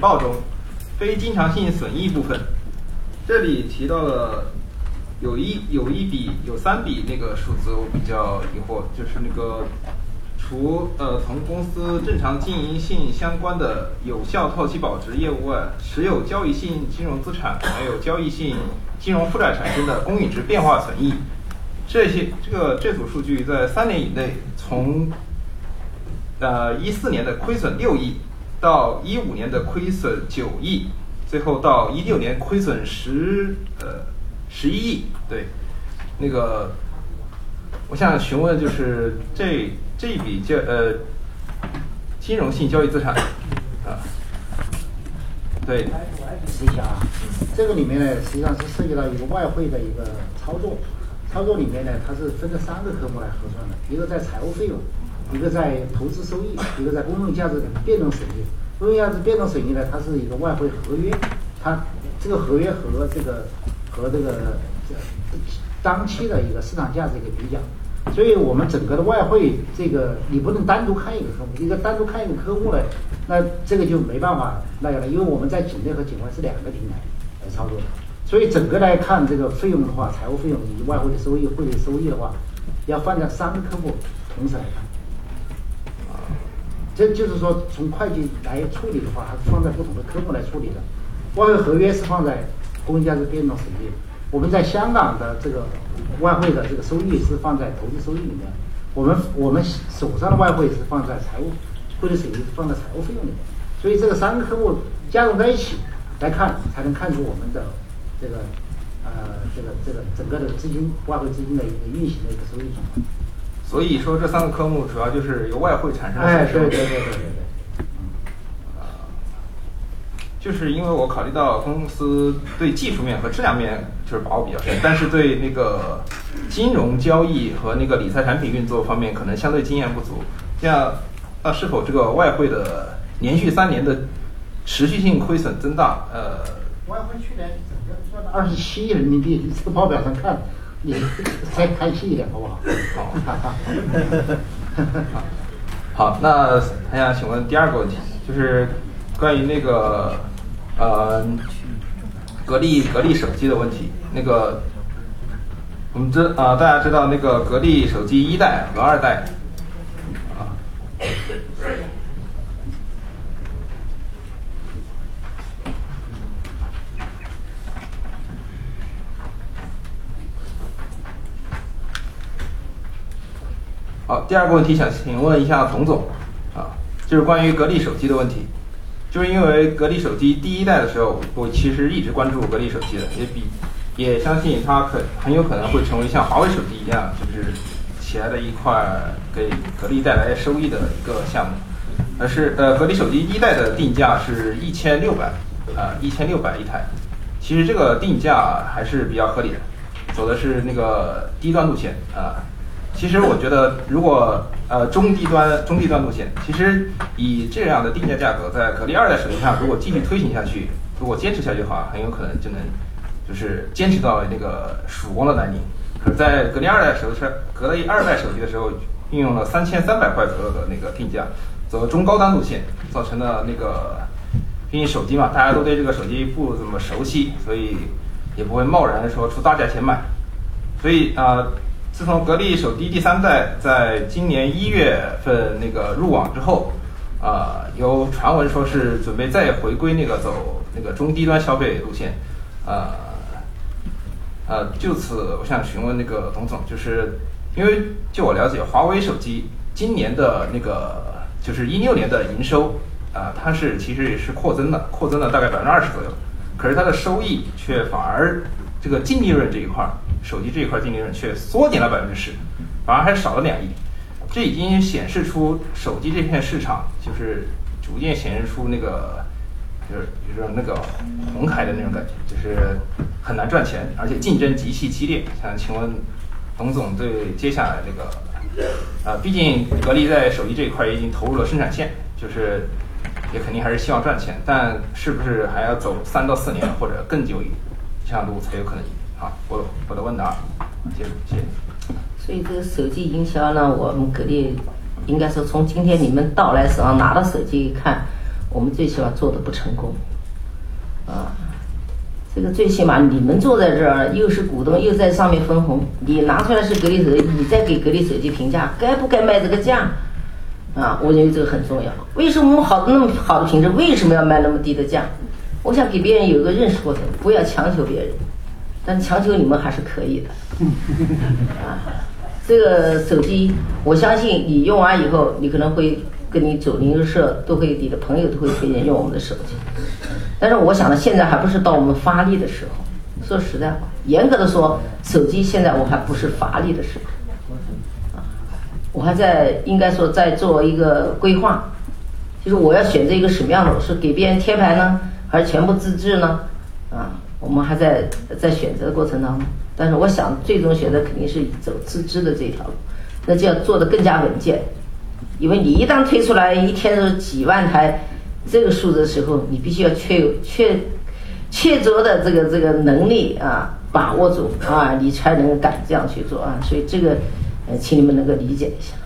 报中非经常性损益部分，这里提到了有一有一笔有三笔那个数字我比较疑惑，就是那个除呃同公司正常经营性相关的有效套期保值业务外，持有交易性金融资产还有交易性金融负债产生的公允值变化损益，这些这个这组数据在三年以内从呃一四年的亏损六亿。到一五年的亏损九亿，最后到一六年亏损十呃十一亿，对，那个我想询问就是这这笔交呃金融性交易资产啊，对，我来解释一下啊，这个里面呢实际上是涉及到一个外汇的一个操作，操作里面呢它是分了三个科目来核算的，一个在财务费用。一个在投资收益，一个在公用价值变动损益。公用价值变动损益呢，它是一个外汇合约，它这个合约和这个和这个这当期的一个市场价值一个比较。所以我们整个的外汇这个你不能单独看一个科目，一个单独看一个科目呢，那这个就没办法那个了，因为我们在境内和境外是两个平台来操作的。所以整个来看这个费用的话，财务费用以及外汇的收益、汇率收益的话，要放在三个科目同时来看。这就是说，从会计来处理的话，还是放在不同的科目来处理的。外汇合约是放在公用价值变动损益，我们在香港的这个外汇的这个收益是放在投资收益里面，我们我们手上的外汇是放在财务汇率损益放在财务费用里面。所以这个三个科目加总在一起来看，才能看出我们的这个呃这个这个整个的资金外汇资金的一个运行的一个收益状况。所以说这三个科目主要就是由外汇产生的哎，对对对对对对。就是因为我考虑到公司对技术面和质量面就是把握比较深，但是对那个金融交易和那个理财产品运作方面可能相对经验不足。这样，那是否这个外汇的连续三年的持续性亏损增大？呃，外汇去年整个赚了二十七亿人民币，这个报表上看。你再 开细一点，好不好？好，好，那还想请问第二个问题，就是关于那个呃格力格力手机的问题。那个我们知啊，大家知道那个格力手机一代和二代。好，第二个问题想请问一下董总，啊，就是关于格力手机的问题，就是因为格力手机第一代的时候，我其实一直关注格力手机的，也比也相信它可很有可能会成为像华为手机一样，就是起来的一块给格力带来收益的一个项目。而是呃，格力手机一代的定价是一千六百，啊，一千六百一台，其实这个定价还是比较合理的，走的是那个低端路线啊。其实我觉得，如果呃中低端中低端路线，其实以这样的定价价格，在格力二代手机上，如果继续推行下去，如果坚持下去的话，很有可能就能就是坚持到那个曙光的来临。可在格力二代手机格力二代手机的时候，运用了三千三百块左右的那个定价，走中高端路线，造成了那个毕竟手机嘛，大家都对这个手机不怎么熟悉，所以也不会贸然的说出大价钱买。所以啊。自从格力手机第三代在今年一月份那个入网之后，啊，有传闻说是准备再回归那个走那个中低端消费路线，啊，呃，就此我想询问那个董总，就是因为就我了解，华为手机今年的那个就是一六年的营收啊，它是其实也是扩增的，扩增了大概百分之二十左右，可是它的收益却反而这个净利润这一块儿。手机这一块净利润却缩减了百分之十，反而还少了两亿，这已经显示出手机这片市场就是逐渐显示出那个就是就是那个红海的那种感觉，就是很难赚钱，而且竞争极其激烈。想请问董总对接下来这个，呃，毕竟格力在手机这一块已经投入了生产线，就是也肯定还是希望赚钱，但是不是还要走三到四年或者更久一这样路才有可能？好，我我的问答，谢谢。所以这个手机营销呢，我们格力应该说从今天你们到来时候拿到手机一看，我们最起码做的不成功，啊，这个最起码你们坐在这儿，又是股东，又在上面分红，你拿出来是格力手机，你再给格力手机评价，该不该卖这个价？啊，我认为这个很重要。为什么我们好的那么好的品质，为什么要卖那么低的价？我想给别人有一个认识过程，不要强求别人，但强求你们还是可以的。啊，这个手机，我相信你用完以后，你可能会跟你走零售社，都会你的朋友都会推荐用我们的手机。但是我想呢，现在还不是到我们发力的时候。说实在话，严格的说，手机现在我还不是发力的时候。我还在应该说在做一个规划，就是我要选择一个什么样的，是给别人贴牌呢，还是全部自制呢？啊，我们还在在选择的过程当中。但是我想，最终选择肯定是走自知的这条路，那就要做的更加稳健，因为你一旦推出来一天是几万台这个数字的时候，你必须要确有确确凿的这个这个能力啊，把握住啊，你才能敢这样去做啊。所以这个。呃请你们能够理解一下。